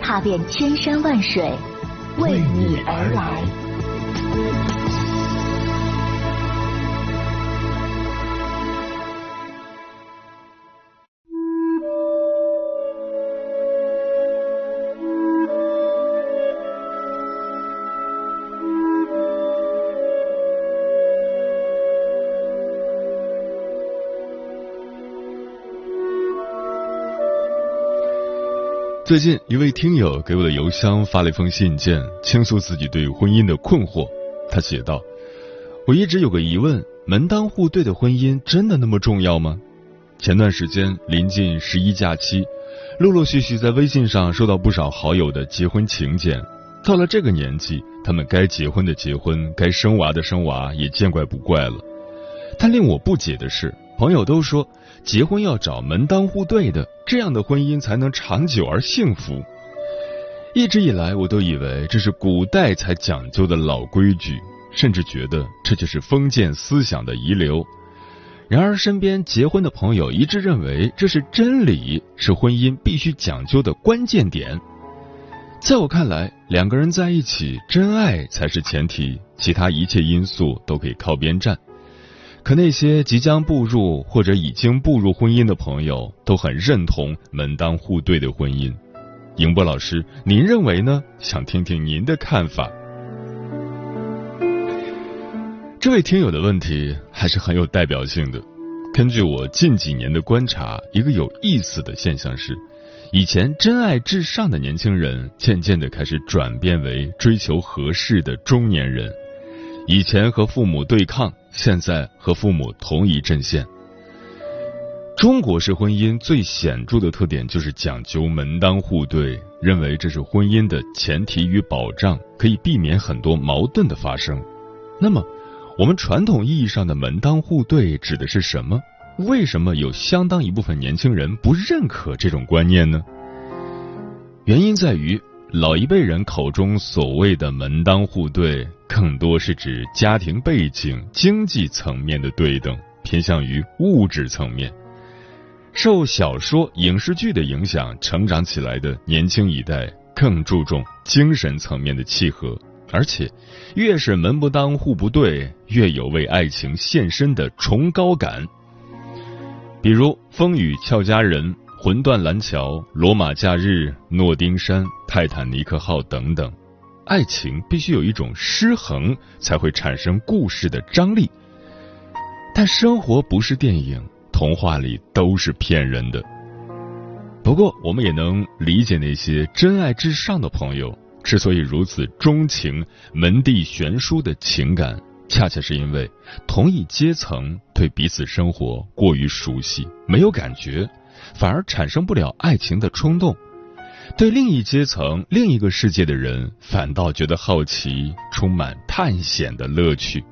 踏遍千山万水，为你而来。最近，一位听友给我的邮箱发了一封信件，倾诉自己对婚姻的困惑。他写道：“我一直有个疑问，门当户对的婚姻真的那么重要吗？前段时间临近十一假期，陆陆续续在微信上收到不少好友的结婚请柬。到了这个年纪，他们该结婚的结婚，该生娃的生娃，也见怪不怪了。但令我不解的是，朋友都说结婚要找门当户对的。”这样的婚姻才能长久而幸福。一直以来，我都以为这是古代才讲究的老规矩，甚至觉得这就是封建思想的遗留。然而，身边结婚的朋友一致认为这是真理，是婚姻必须讲究的关键点。在我看来，两个人在一起，真爱才是前提，其他一切因素都可以靠边站。可那些即将步入或者已经步入婚姻的朋友都很认同门当户对的婚姻。迎波老师，您认为呢？想听听您的看法。这位听友的问题还是很有代表性的。根据我近几年的观察，一个有意思的现象是，以前真爱至上的年轻人，渐渐的开始转变为追求合适的中年人。以前和父母对抗。现在和父母同一阵线。中国式婚姻最显著的特点就是讲究门当户对，认为这是婚姻的前提与保障，可以避免很多矛盾的发生。那么，我们传统意义上的门当户对指的是什么？为什么有相当一部分年轻人不认可这种观念呢？原因在于。老一辈人口中所谓的门当户对，更多是指家庭背景、经济层面的对等，偏向于物质层面。受小说、影视剧的影响，成长起来的年轻一代更注重精神层面的契合，而且越是门不当户不对，越有为爱情献身的崇高感。比如《风雨俏佳人》。魂断蓝桥、罗马假日、诺丁山、泰坦尼克号等等，爱情必须有一种失衡，才会产生故事的张力。但生活不是电影，童话里都是骗人的。不过，我们也能理解那些真爱至上的朋友之所以如此钟情门第悬殊的情感，恰恰是因为同一阶层对彼此生活过于熟悉，没有感觉。反而产生不了爱情的冲动，对另一阶层、另一个世界的人，反倒觉得好奇，充满探险的乐趣。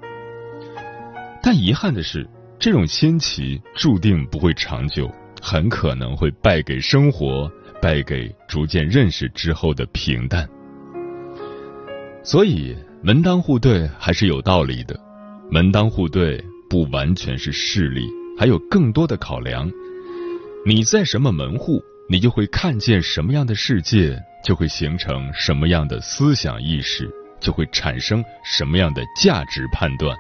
但遗憾的是，这种新奇注定不会长久，很可能会败给生活，败给逐渐认识之后的平淡。所以，门当户对还是有道理的。门当户对不完全是势力，还有更多的考量。你在什么门户，你就会看见什么样的世界，就会形成什么样的思想意识，就会产生什么样的价值判断。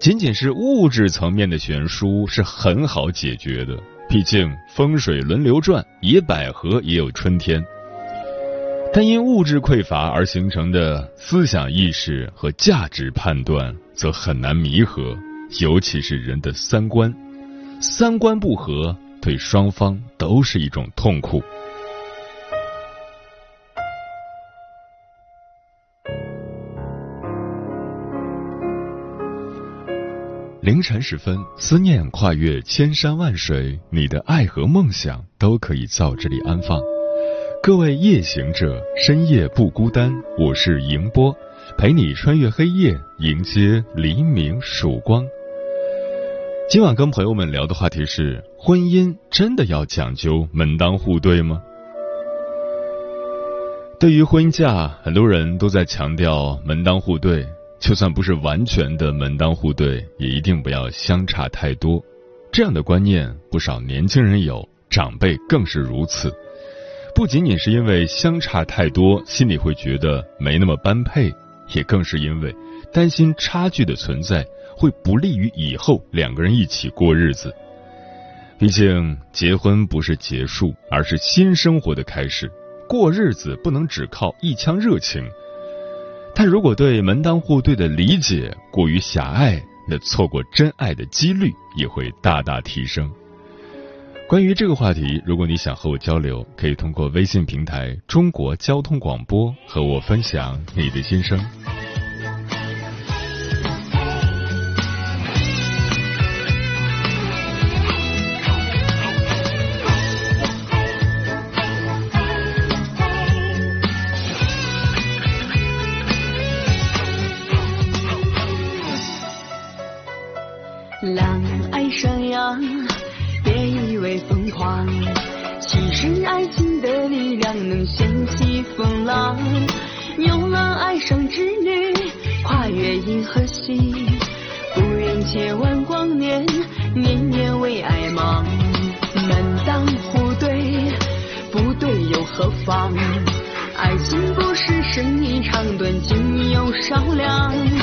仅仅是物质层面的悬殊是很好解决的，毕竟风水轮流转，野百合也有春天。但因物质匮乏而形成的思想意识和价值判断，则很难弥合，尤其是人的三观，三观不合。对双方都是一种痛苦。凌晨时分，思念跨越千山万水，你的爱和梦想都可以在这里安放。各位夜行者，深夜不孤单。我是迎波，陪你穿越黑夜，迎接黎明曙光。今晚跟朋友们聊的话题是：婚姻真的要讲究门当户对吗？对于婚嫁，很多人都在强调门当户对，就算不是完全的门当户对，也一定不要相差太多。这样的观念，不少年轻人有，长辈更是如此。不仅仅是因为相差太多，心里会觉得没那么般配，也更是因为担心差距的存在会不利于以后两个人一起过日子。毕竟结婚不是结束，而是新生活的开始，过日子不能只靠一腔热情。但如果对门当户对的理解过于狭隘，那错过真爱的几率也会大大提升。关于这个话题，如果你想和我交流，可以通过微信平台“中国交通广播”和我分享你的心声。漂亮。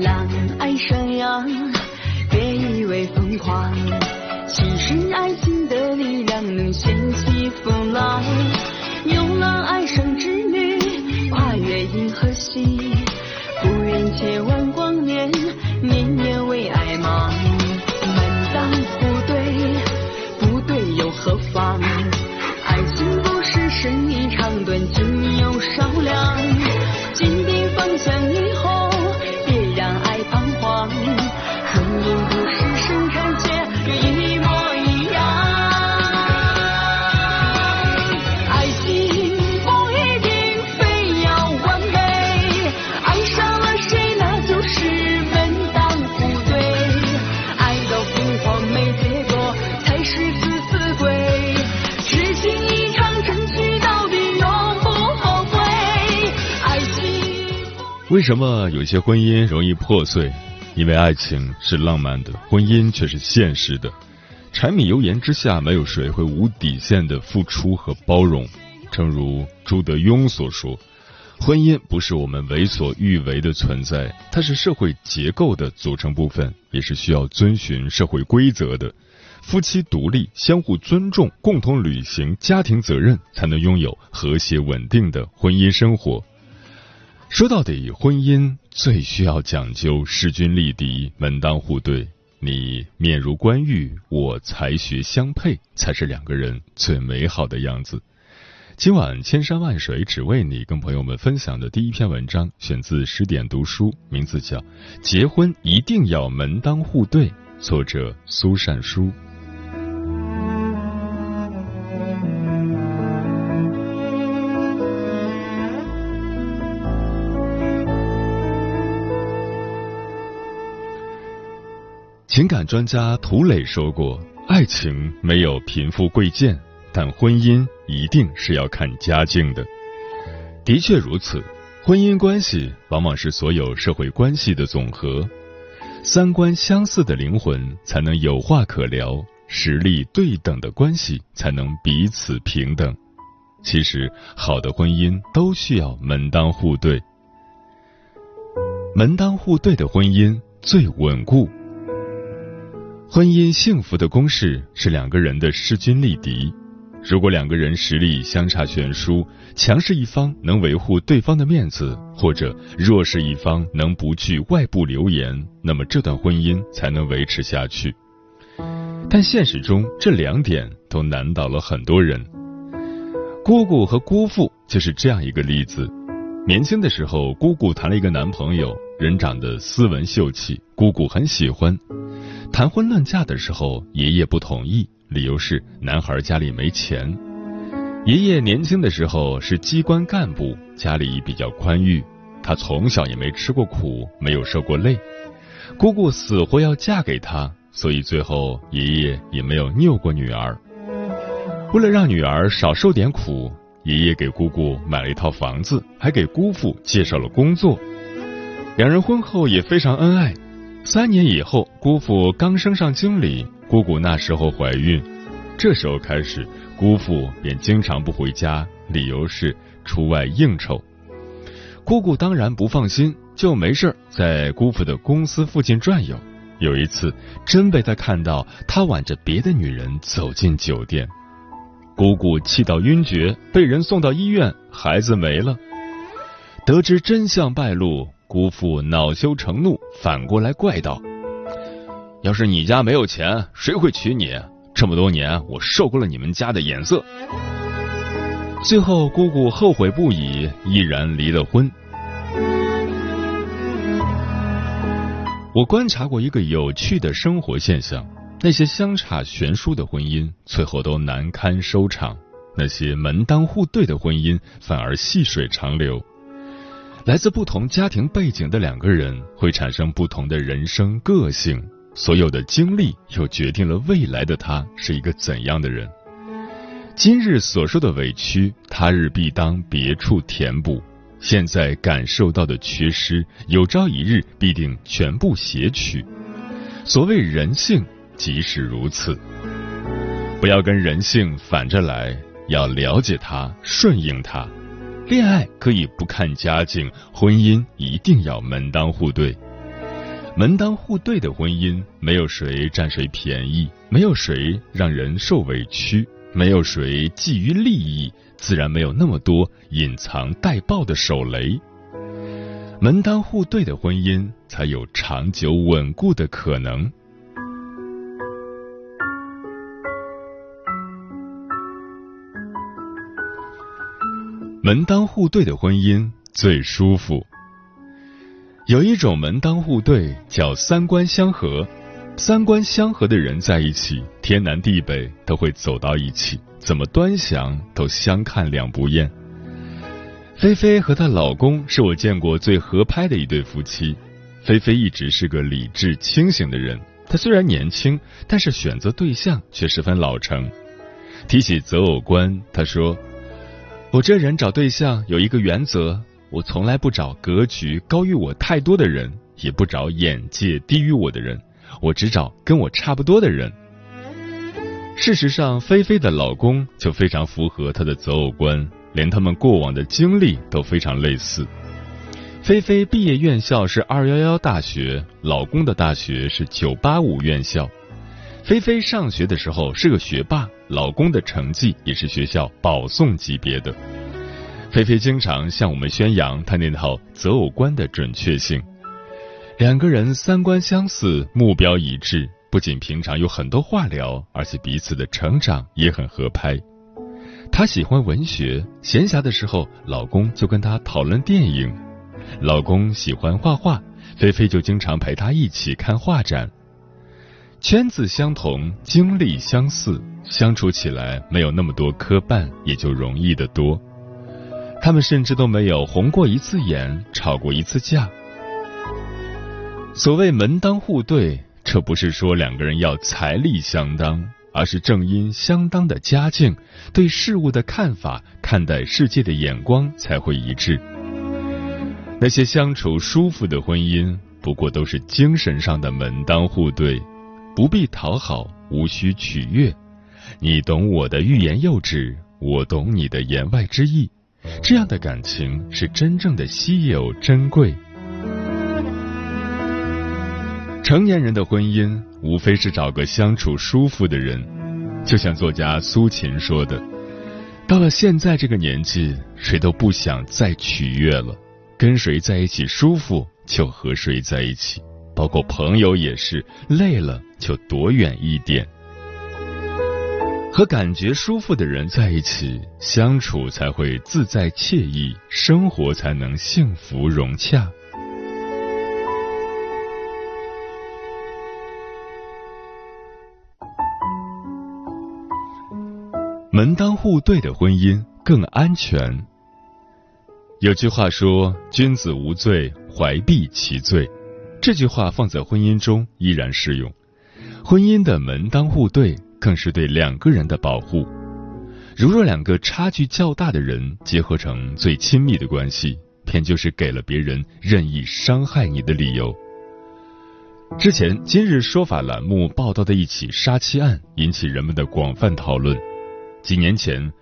狼爱上羊，别以为疯狂。其实爱情的力量能掀起风浪。牛郎爱上织女，跨越银河系，不远千万光年，年年为爱忙。为什么有些婚姻容易破碎？因为爱情是浪漫的，婚姻却是现实的。柴米油盐之下，没有谁会无底线的付出和包容。正如朱德庸所说：“婚姻不是我们为所欲为的存在，它是社会结构的组成部分，也是需要遵循社会规则的。夫妻独立、相互尊重、共同履行家庭责任，才能拥有和谐稳定的婚姻生活。”说到底，婚姻最需要讲究势均力敌、门当户对。你面如冠玉，我才学相配，才是两个人最美好的样子。今晚千山万水只为你，跟朋友们分享的第一篇文章，选自十点读书，名字叫《结婚一定要门当户对》，作者苏善书。情感专家涂磊说过：“爱情没有贫富贵贱，但婚姻一定是要看家境的。”的确如此，婚姻关系往往是所有社会关系的总和。三观相似的灵魂才能有话可聊，实力对等的关系才能彼此平等。其实，好的婚姻都需要门当户对，门当户对的婚姻最稳固。婚姻幸福的公式是两个人的势均力敌。如果两个人实力相差悬殊，强势一方能维护对方的面子，或者弱势一方能不惧外部流言，那么这段婚姻才能维持下去。但现实中，这两点都难倒了很多人。姑姑和姑父就是这样一个例子。年轻的时候，姑姑谈了一个男朋友，人长得斯文秀气，姑姑很喜欢。谈婚论嫁的时候，爷爷不同意，理由是男孩家里没钱。爷爷年轻的时候是机关干部，家里比较宽裕，他从小也没吃过苦，没有受过累。姑姑死活要嫁给他，所以最后爷爷也没有拗过女儿。为了让女儿少受点苦，爷爷给姑姑买了一套房子，还给姑父介绍了工作。两人婚后也非常恩爱。三年以后，姑父刚升上经理，姑姑那时候怀孕，这时候开始，姑父便经常不回家，理由是出外应酬。姑姑当然不放心，就没事在姑父的公司附近转悠。有一次，真被他看到他挽着别的女人走进酒店，姑姑气到晕厥，被人送到医院，孩子没了。得知真相败露。姑父恼羞成怒，反过来怪道：“要是你家没有钱，谁会娶你？这么多年，我受够了你们家的眼色。”最后，姑姑后悔不已，毅然离了婚。我观察过一个有趣的生活现象：那些相差悬殊的婚姻，最后都难堪收场；那些门当户对的婚姻，反而细水长流。来自不同家庭背景的两个人会产生不同的人生个性，所有的经历又决定了未来的他是一个怎样的人。今日所受的委屈，他日必当别处填补；现在感受到的缺失，有朝一日必定全部撷取。所谓人性，即是如此。不要跟人性反着来，要了解他，顺应他。恋爱可以不看家境，婚姻一定要门当户对。门当户对的婚姻，没有谁占谁便宜，没有谁让人受委屈，没有谁觊觎利益，自然没有那么多隐藏待爆的手雷。门当户对的婚姻，才有长久稳固的可能。门当户对的婚姻最舒服。有一种门当户对叫三观相合，三观相合的人在一起，天南地北都会走到一起，怎么端详都相看两不厌。菲菲和她老公是我见过最合拍的一对夫妻。菲菲一直是个理智清醒的人，她虽然年轻，但是选择对象却十分老成。提起择偶观，她说。我这人找对象有一个原则，我从来不找格局高于我太多的人，也不找眼界低于我的人，我只找跟我差不多的人。事实上，菲菲的老公就非常符合她的择偶观，连他们过往的经历都非常类似。菲菲毕业院校是二幺幺大学，老公的大学是九八五院校。菲菲上学的时候是个学霸，老公的成绩也是学校保送级别的。菲菲经常向我们宣扬她那套择偶观的准确性。两个人三观相似，目标一致，不仅平常有很多话聊，而且彼此的成长也很合拍。她喜欢文学，闲暇的时候，老公就跟她讨论电影；老公喜欢画画，菲菲就经常陪他一起看画展。圈子相同，经历相似，相处起来没有那么多磕绊，也就容易得多。他们甚至都没有红过一次眼，吵过一次架。所谓门当户对，这不是说两个人要财力相当，而是正因相当的家境，对事物的看法、看待世界的眼光才会一致。那些相处舒服的婚姻，不过都是精神上的门当户对，不必讨好，无需取悦。你懂我的欲言又止，我懂你的言外之意。这样的感情是真正的稀有珍贵。成年人的婚姻，无非是找个相处舒服的人。就像作家苏秦说的：“到了现在这个年纪，谁都不想再取悦了，跟谁在一起舒服就和谁在一起，包括朋友也是，累了就躲远一点。和感觉舒服的人在一起相处，才会自在惬意，生活才能幸福融洽。”门当户对的婚姻更安全。有句话说：“君子无罪，怀璧其罪。”这句话放在婚姻中依然适用。婚姻的门当户对，更是对两个人的保护。如若两个差距较大的人结合成最亲密的关系，便就是给了别人任意伤害你的理由。之前《今日说法》栏目报道的一起杀妻案，引起人们的广泛讨论。几年前，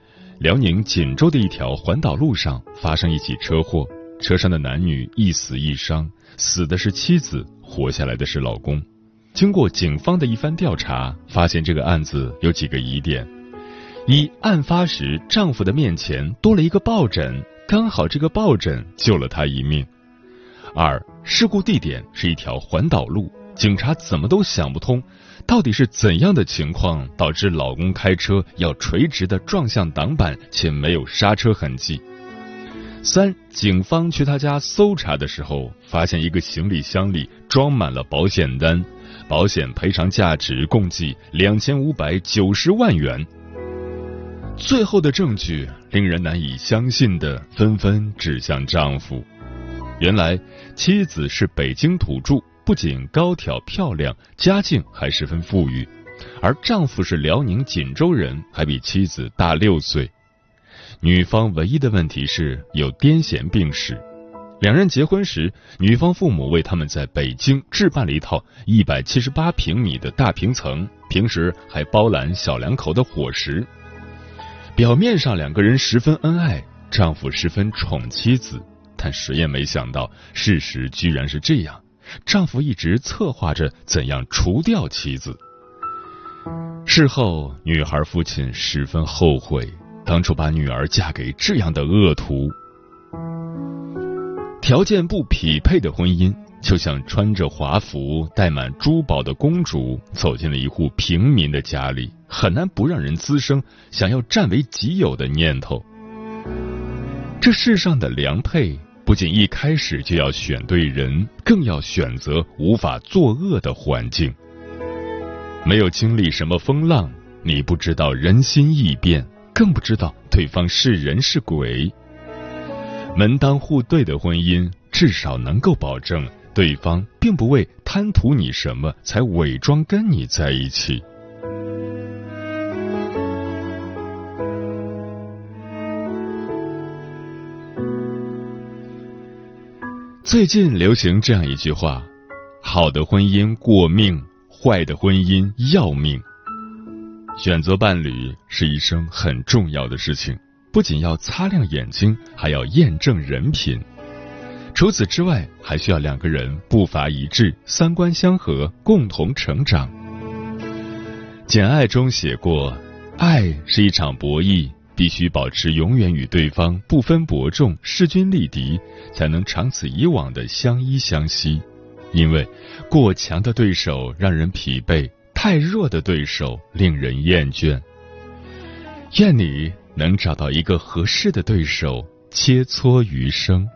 辽宁锦州的一条环岛路上发生一起车祸，车上的男女一死一伤，死的是妻子，活下来的是老公。经过警方的一番调查，发现这个案子有几个疑点：一、案发时丈夫的面前多了一个抱枕，刚好这个抱枕救了他一命；二、事故地点是一条环岛路，警察怎么都想不通。到底是怎样的情况导致老公开车要垂直的撞向挡板，且没有刹车痕迹？三，警方去他家搜查的时候，发现一个行李箱里装满了保险单，保险赔偿价值共计两千五百九十万元。最后的证据令人难以相信的纷纷指向丈夫，原来妻子是北京土著。不仅高挑漂亮，家境还十分富裕，而丈夫是辽宁锦州人，还比妻子大六岁。女方唯一的问题是有癫痫病史。两人结婚时，女方父母为他们在北京置办了一套一百七十八平米的大平层，平时还包揽小两口的伙食。表面上两个人十分恩爱，丈夫十分宠妻子，但谁也没想到，事实居然是这样。丈夫一直策划着怎样除掉妻子。事后，女孩父亲十分后悔，当初把女儿嫁给这样的恶徒。条件不匹配的婚姻，就像穿着华服、戴满珠宝的公主走进了一户平民的家里，很难不让人滋生想要占为己有的念头。这世上的良配。不仅一开始就要选对人，更要选择无法作恶的环境。没有经历什么风浪，你不知道人心易变，更不知道对方是人是鬼。门当户对的婚姻，至少能够保证对方并不为贪图你什么才伪装跟你在一起。最近流行这样一句话：“好的婚姻过命，坏的婚姻要命。”选择伴侣是一生很重要的事情，不仅要擦亮眼睛，还要验证人品。除此之外，还需要两个人步伐一致、三观相合，共同成长。《简爱》中写过：“爱是一场博弈。”必须保持永远与对方不分伯仲、势均力敌，才能长此以往的相依相惜。因为过强的对手让人疲惫，太弱的对手令人厌倦。愿你能找到一个合适的对手，切磋余生。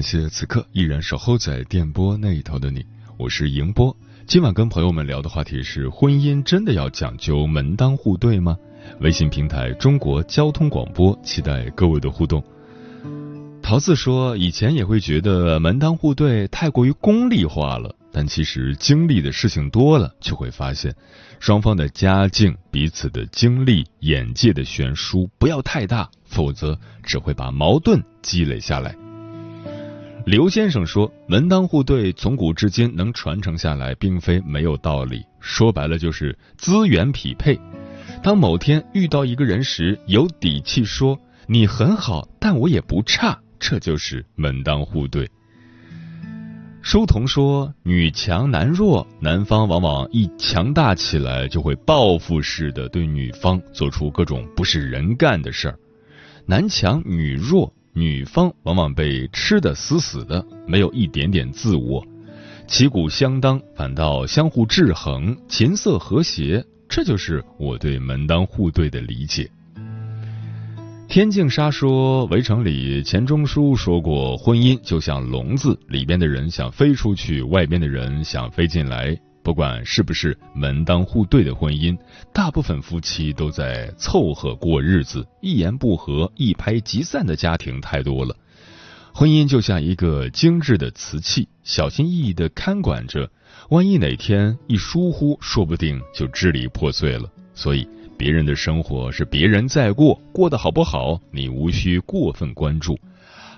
感谢此刻依然守候在电波那一头的你，我是迎波。今晚跟朋友们聊的话题是：婚姻真的要讲究门当户对吗？微信平台中国交通广播，期待各位的互动。桃子说，以前也会觉得门当户对太过于功利化了，但其实经历的事情多了，就会发现，双方的家境、彼此的经历、眼界的悬殊不要太大，否则只会把矛盾积累下来。刘先生说：“门当户对从古至今能传承下来，并非没有道理。说白了就是资源匹配。当某天遇到一个人时，有底气说你很好，但我也不差，这就是门当户对。”书童说：“女强男弱，男方往往一强大起来，就会报复式的对女方做出各种不是人干的事儿。男强女弱。”女方往往被吃得死死的，没有一点点自我，旗鼓相当，反倒相互制衡，琴瑟和谐。这就是我对门当户对的理解。天净沙说，《围城》里钱钟书说过，婚姻就像笼子，里边的人想飞出去，外边的人想飞进来。不管是不是门当户对的婚姻，大部分夫妻都在凑合过日子，一言不合一拍即散的家庭太多了。婚姻就像一个精致的瓷器，小心翼翼的看管着，万一哪天一疏忽，说不定就支离破碎了。所以，别人的生活是别人在过，过得好不好，你无需过分关注，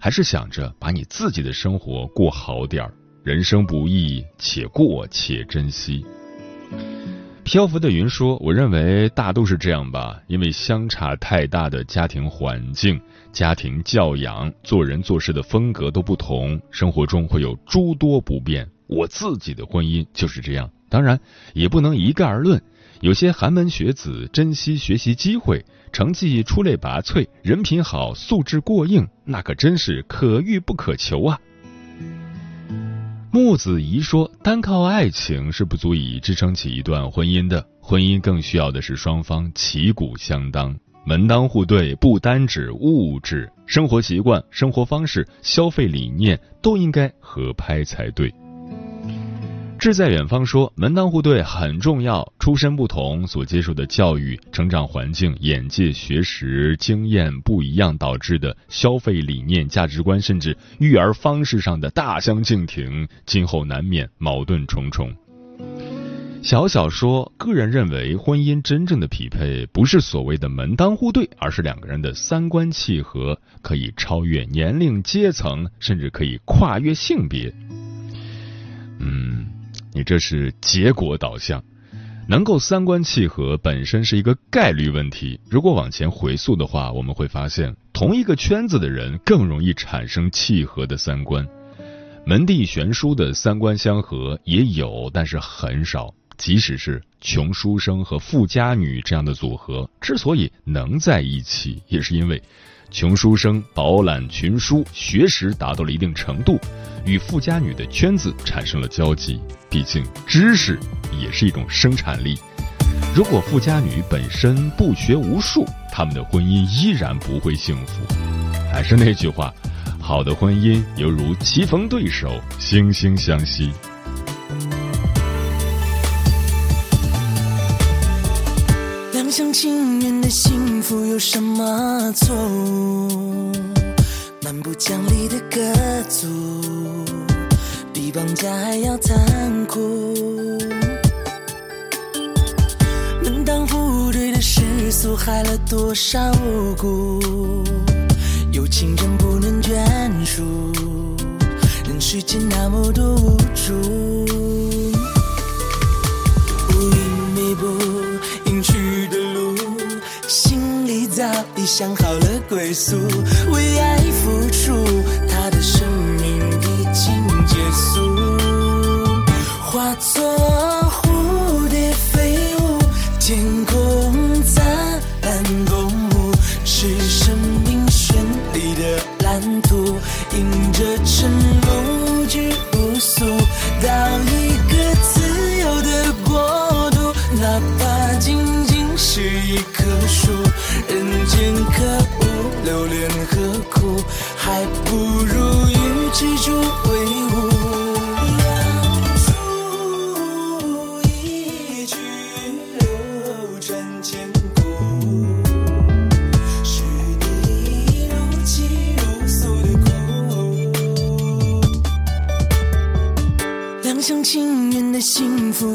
还是想着把你自己的生活过好点儿。人生不易，且过且珍惜。漂浮的云说：“我认为大都是这样吧，因为相差太大的家庭环境、家庭教养、做人做事的风格都不同，生活中会有诸多不便。我自己的婚姻就是这样，当然也不能一概而论。有些寒门学子珍惜学习机会，成绩出类拔萃，人品好，素质过硬，那可真是可遇不可求啊。”木子怡说：“单靠爱情是不足以支撑起一段婚姻的，婚姻更需要的是双方旗鼓相当、门当户对。不单指物质，生活习惯、生活方式、消费理念都应该合拍才对。”志在远方说：“门当户对很重要，出身不同，所接受的教育、成长环境、眼界、学识、经验不一样，导致的消费理念、价值观，甚至育儿方式上的大相径庭，今后难免矛盾重重。”小小说：“个人认为，婚姻真正的匹配不是所谓的门当户对，而是两个人的三观契合，可以超越年龄、阶层，甚至可以跨越性别。”嗯。你这是结果导向，能够三观契合本身是一个概率问题。如果往前回溯的话，我们会发现，同一个圈子的人更容易产生契合的三观。门第悬殊的三观相合也有，但是很少。即使是穷书生和富家女这样的组合，之所以能在一起，也是因为。穷书生饱览群书，学识达到了一定程度，与富家女的圈子产生了交集。毕竟知识也是一种生产力。如果富家女本身不学无术，他们的婚姻依然不会幸福。还是那句话，好的婚姻犹如棋逢对手，惺惺相惜。两厢情愿的心幸福有什么错误？蛮不讲理的歌族，比绑架还要残酷。门当户对的世俗害了多少无辜？有情人不能眷属，人世间那么多想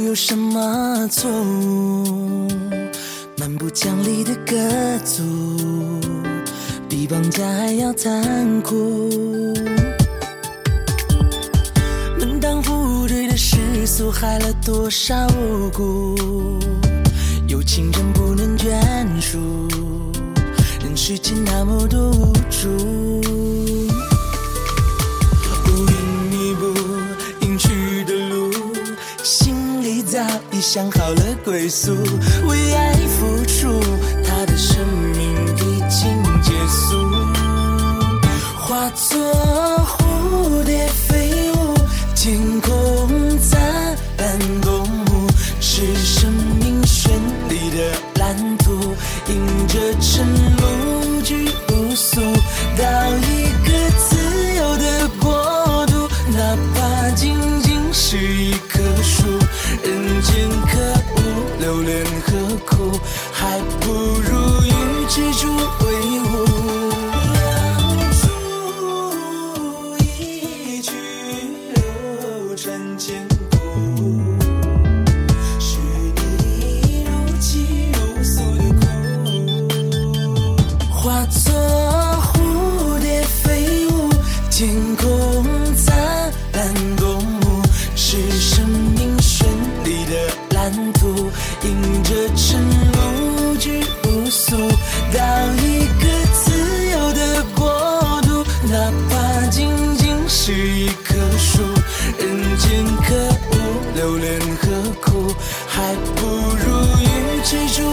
有什么错误？蛮不讲理的歌族，比绑架还要残酷。门当户对的世俗，害了多少无辜？有情人不能眷属，人世间那么多无助。想好了归宿。为爱付出，他的生命已经结束。化作蝴蝶飞舞，天空灿烂公墓，是生命绚丽的蓝图，迎着晨露去无宿，可恶，留恋何苦？还不如与蜘蛛迎着晨露去无宿，到一个自由的国度，哪怕仅仅是一棵树，人间可恶，留恋何苦？还不如与之住